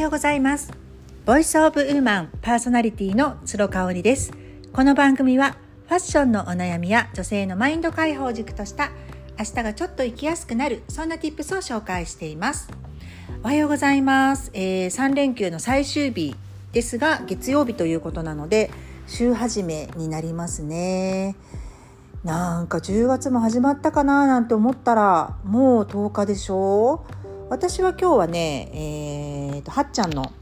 ようございます。ボイスオブウーマンパーソナリティの鶴香織です。この番組はファッションのお悩みや女性のマインド解放軸とした明日がちょっと生きやすくなるそんな tips を紹介しています。おはようございます、えー、3連休の最終日ですが月曜日ということなので週始めになりますね。なんか10月も始まったかななんて思ったらもう10日でしょう。私は今日はね、えーと、はっちゃんの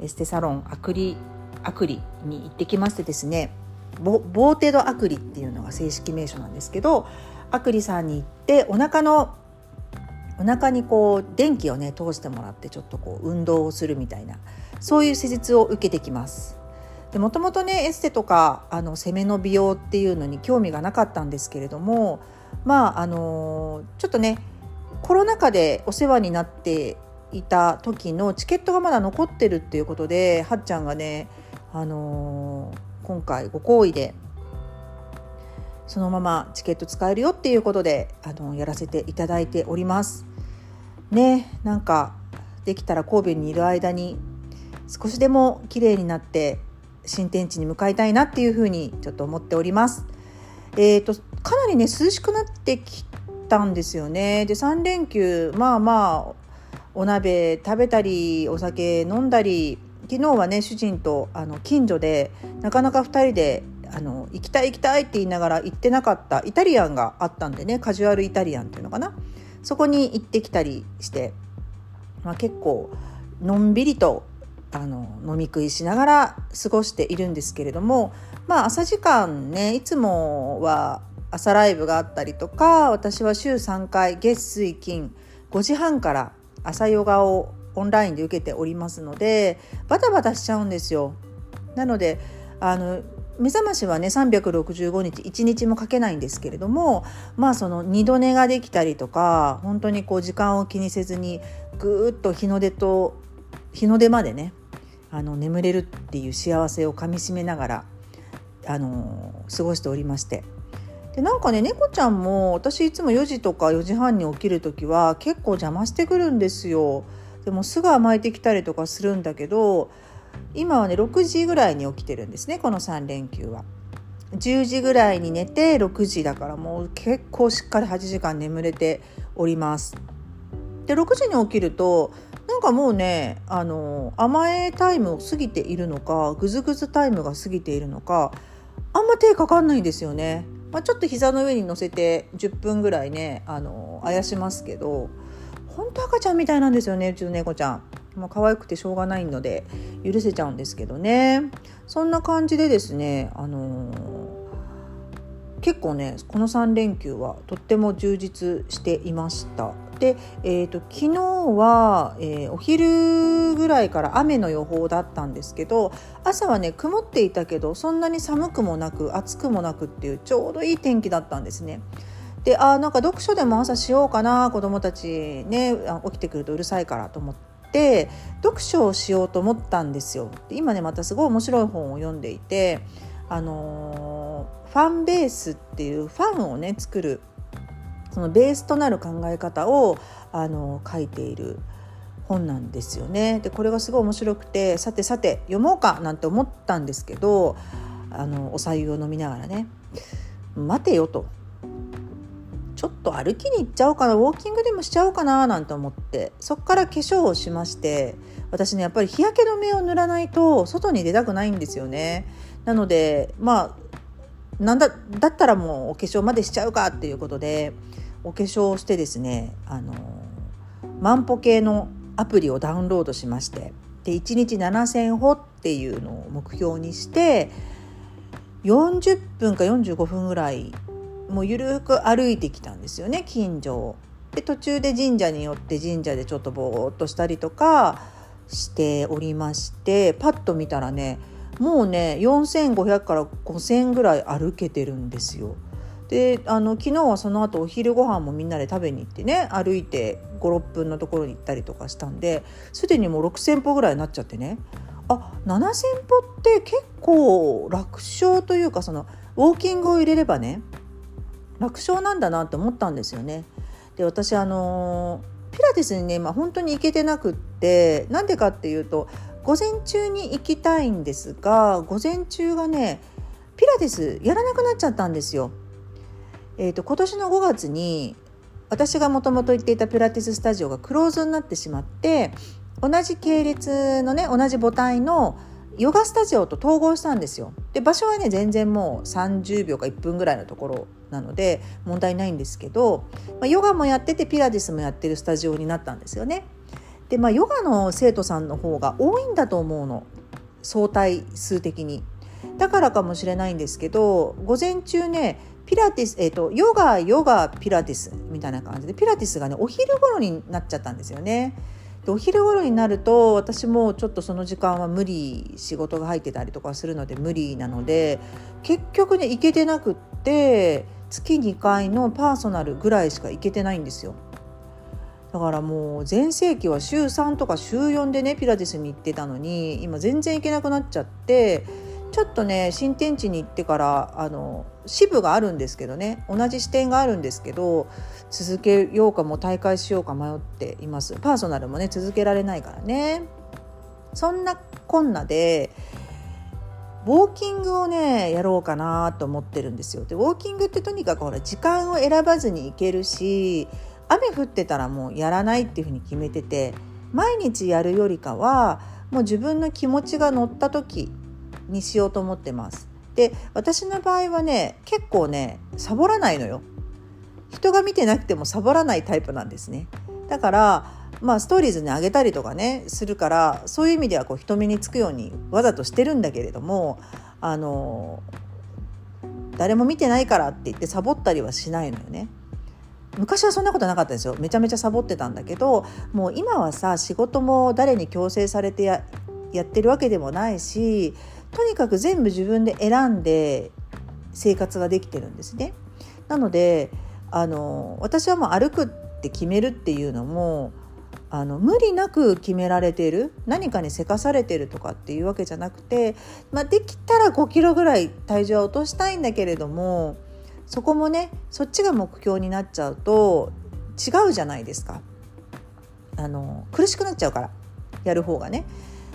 エステサロンアクリアクリに行ってきましてですねボボーテドアクリっていうのが正式名称なんですけどアクリさんに行ってお腹のお腹にこう電気をね通してもらってちょっとこう運動をするみたいなそういう施術を受けてきます。でもともとねエステとかあの攻めの美容っていうのに興味がなかったんですけれどもまああのちょっとねコロナ禍でお世話になっていた時のチケットがまだ残ってるっていうことではっちゃんがねあの今回ご好意でそのままチケット使えるよっていうことであのやらせていただいております。ねなんかできたら神戸にいる間に少しでも綺麗になって新天地に向かいたいなっていうふうにちょっと思っております。えーと、かなりね涼しくなってきたんですよね。で3連休まあまあお鍋食べたりお酒飲んだり昨日はね主人とあの近所でなかなか2人であの行きたい行きたいって言いながら行ってなかったイタリアンがあったんでねカジュアルイタリアンっていうのかなそこに行ってきたりして、まあ、結構のんびりとあの飲み食いしながら過ごしているんですけれどもまあ朝時間ねいつもは朝ライブがあったりとか私は週3回月水金5時半から朝ヨガをオンラインで受けておりますのでバタバタしちゃうんですよ。なのであの目覚ましはね365日1日もかけないんですけれどもまあその二度寝ができたりとか本当にこう時間を気にせずにぐーっと日の出と日の出までねあの眠れるっていう幸せをかみしめながらあの過ごしておりましてでなんかね猫ちゃんも私いつも4時とか4時半に起きる時は結構邪魔してくるんですよ。でもすぐ甘えてきたりとかするんだけど今はね6時ぐらいに起きてるんですねこの3連休は。10時ぐらいに寝て6時だからもう結構しっかり8時間眠れております。で6時に起きるとなんかもうねあの甘えタイムを過ぎているのかぐずぐずタイムが過ぎているのかあんま手かかんないんですよね。まあ、ちょっと膝の上に乗せて10分ぐらいねあのあやしますけど本当赤ちゃんみたいなんですよねうちの猫ちゃん。まあ、可愛くてしょうがないので許せちゃうんですけどねそんな感じでですねあのー、結構ねこの3連休はとっても充実していましたで、えーと、昨日は、えー、お昼ぐらいから雨の予報だったんですけど朝はね曇っていたけどそんなに寒くもなく暑くもなくっていうちょうどいい天気だったんですね。であなんか読書でも朝しようかな子供たちね起きてくるとうるさいからと思って読書をしようと思ったんですよ。で今ねまたすごい面白い本を読んでいてあのー、ファンベースっていうファンをね作るそのベースとなる考え方をあの書いている本なんですよね。でこれがすごい面白くてさてさて読もうかなんて思ったんですけどあのお白湯を飲みながらね待てよとちょっと歩きに行っちゃおうかなウォーキングでもしちゃおうかななんて思ってそっから化粧をしまして私ねやっぱり日焼け止めを塗らないと外に出たくないんですよね。なのでまあなんだだったらもうお化粧までしちゃうかっていうことでお化粧をしてですねあの万歩計のアプリをダウンロードしましてで1日7,000歩っていうのを目標にして40分か45分ぐらいもうゆるく歩いてきたんですよね近所を。で途中で神社によって神社でちょっとぼーっとしたりとかしておりましてパッと見たらねもうね4,500から5,000ぐらい歩けてるんですよ。であの昨日はその後お昼ご飯もみんなで食べに行ってね歩いて56分のところに行ったりとかしたんですでにもう6,000歩ぐらいになっちゃってねあ7,000歩って結構楽勝というかそのウォーキングを入れればね楽勝なんだなって思ったんですよね。で私あのピラティスにね、まあ、本当に行けてなくってなんでかっていうと午前中に行きたいんですが午前中がねピラティスやらなくなっちゃったんですよ。えーと、今年の5月に私がもともと行っていたピラティススタジオがクローズになってしまって同じ系列のね同じ母体のヨガスタジオと統合したんですよ。で場所はね全然もう30秒か1分ぐらいのところなので問題ないんですけど、まあ、ヨガもやっててピラティスもやってるスタジオになったんですよね。でまあヨガの生徒さんの方が多いんだと思うの相対数的に。だからかもしれないんですけど午前中ねピラティス、えーと、ヨガヨガピラティスみたいな感じでピラティスがねお昼頃になっちゃったんですよね。でお昼頃になると私もちょっとその時間は無理仕事が入ってたりとかするので無理なので結局ね行けてなくって月2回のパーソナルぐらいしか行けてないんですよ。だからもう全盛期は週3とか週4でねピラティスに行ってたのに今全然行けなくなっちゃってちょっとね新天地に行ってからあの支部があるんですけどね同じ支店があるんですけど続けようかも大会しようか迷っています。パーソナルもね続けられないからね。そんなこんなでウォーキングをねやろうかなと思ってるんですよ。でウォーキングってとにかくほら時間を選ばずに行けるし雨降ってたらもうやらないっていうふうに決めてて毎日やるよりかはもう自分の気持ちが乗った時にしようと思ってます。で私の場合はね結構ねサボらないのよ。人が見てなくてもサボらないタイプなんですね。だからまあストーリーズにあげたりとかねするからそういう意味ではこう人目につくようにわざとしてるんだけれどもあの誰も見てないからって言ってサボったりはしないのよね。昔はそんなことなかったんですよめちゃめちゃサボってたんだけどもう今はさ仕事も誰に強制されてやってるわけでもないしとにかく全部自分で選んで生活ができてるんですね。なのであの私はもう歩くって決めるっていうのもあの無理なく決められてる何かにせかされてるとかっていうわけじゃなくて、まあ、できたら5キロぐらい体重は落としたいんだけれどもそこもねそっちが目標になっちゃうと違うじゃないですかあの苦しくなっちゃうからやる方がね。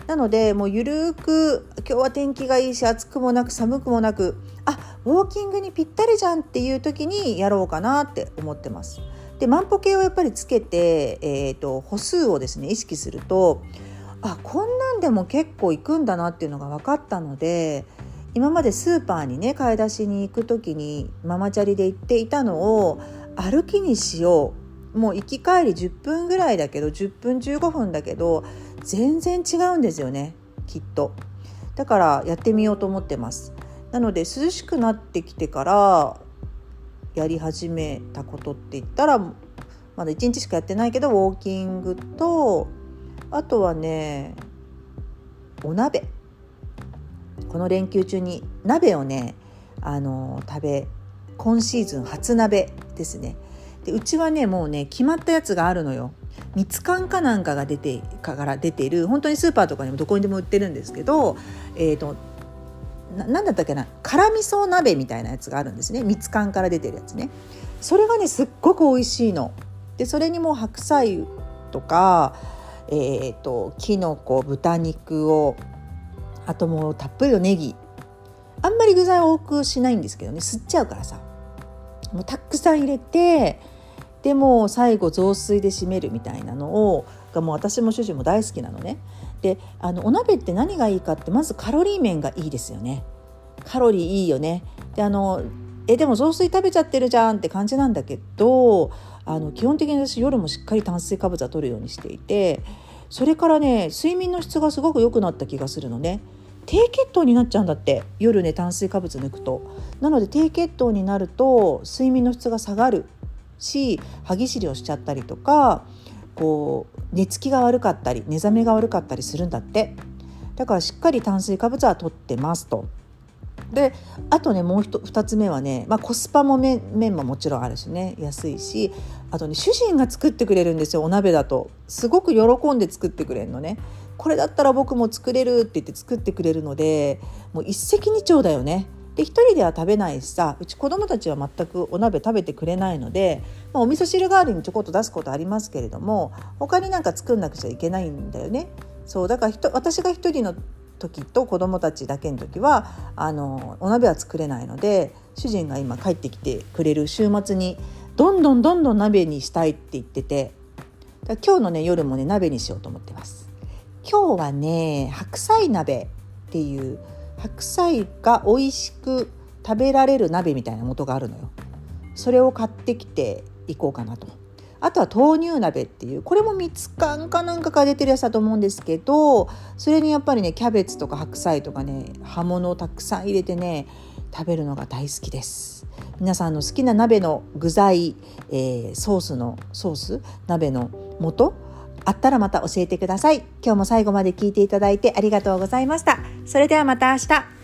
なのでもうゆるく今日は天気がいいし暑くもなく寒くもなくあウォーキングにぴったりじゃんっていう時にやろうかなって思ってます。で万歩計をやっぱりつけて、えーと、歩数をですね意識するとあこんなんでも結構行くんだなっていうのが分かったので今までスーパーにね買い出しに行く時にママチャリで行っていたのを歩きにしようもう行き帰り10分ぐらいだけど10分15分だけど全然違うんですよねきっと。だからやってみようと思ってます。なので涼しくなってきてからやり始めたことって言ったらまだ1日しかやってないけどウォーキングとあとはねお鍋。この連休中に鍋をねあの食べ今シーズン初鍋ですね。でうちはねもうね決まったやつがあるのよ。ミツカンかなんかが出てから出てる本当にスーパーとかにもどこにでも売ってるんですけど、えーと、何だったっけな辛味噌鍋みたいなやつがあるんですね。ミツカンから出てるやつね。それがねすっごく美味しいの。でそれにも白菜とかえーと、きのこ豚肉をあともうたっぷりのネギ。あんまり具材多くしないんですけどね吸っちゃうからさ。もうたくさん入れてでも最後雑炊で締めるみたいなのをがもう私も主人も大好きなのね。であのお鍋って何がいいかってまずカロリー面がいいですよね。カロリーいいよね。であのえでも雑炊食べちゃってるじゃんって感じなんだけどあの基本的に私夜もしっかり炭水化物は取るようにしていてそれからね睡眠の質がすごく良くなった気がするのね。低血糖になっちゃうんだって夜ね炭水化物抜くとなので低血糖になると睡眠の質が下がるし歯ぎしりをしちゃったりとかこう寝つきが悪かったり寝覚めが悪かったりするんだって。だからしっかり炭水化物は取ってますと。であとねもう2つ目はね、まあ、コスパも麺ももちろんあるしね。安いしあとね主人が作ってくれるんですよお鍋だと。すごく喜んで作ってくれるのね。これだったら僕も作れるって言って作ってくれるのでもう一石二鳥だよね。で一人では食べないしさうち子供たちは全くお鍋食べてくれないので、まあ、お味噌汁代わりにちょこっと出すことありますけれども他になんか作んなくちゃいけないんだよね。そうだから私が一人の時と子供たちだけの時はあのお鍋は作れないので主人が今帰ってきてくれる週末にどんどんどんどん鍋にしたいって言ってて今日のね夜もね鍋にしようと思ってます今日はね白菜鍋っていう白菜が美味しく食べられる鍋みたいな元があるのよ。それを買ってきていこうかなと。あとは豆乳鍋っていうこれも蜜缶かなんかから出てるやつだと思うんですけどそれにやっぱりねキャベツとか白菜とかね葉物をたくさん入れてね食べるのが大好きです。皆さんの好きな鍋の具材、えー、ソースのソース？鍋の素あったらまた教えてください。今日も最後まで聞いていただいてありがとうございました。それではまた明日。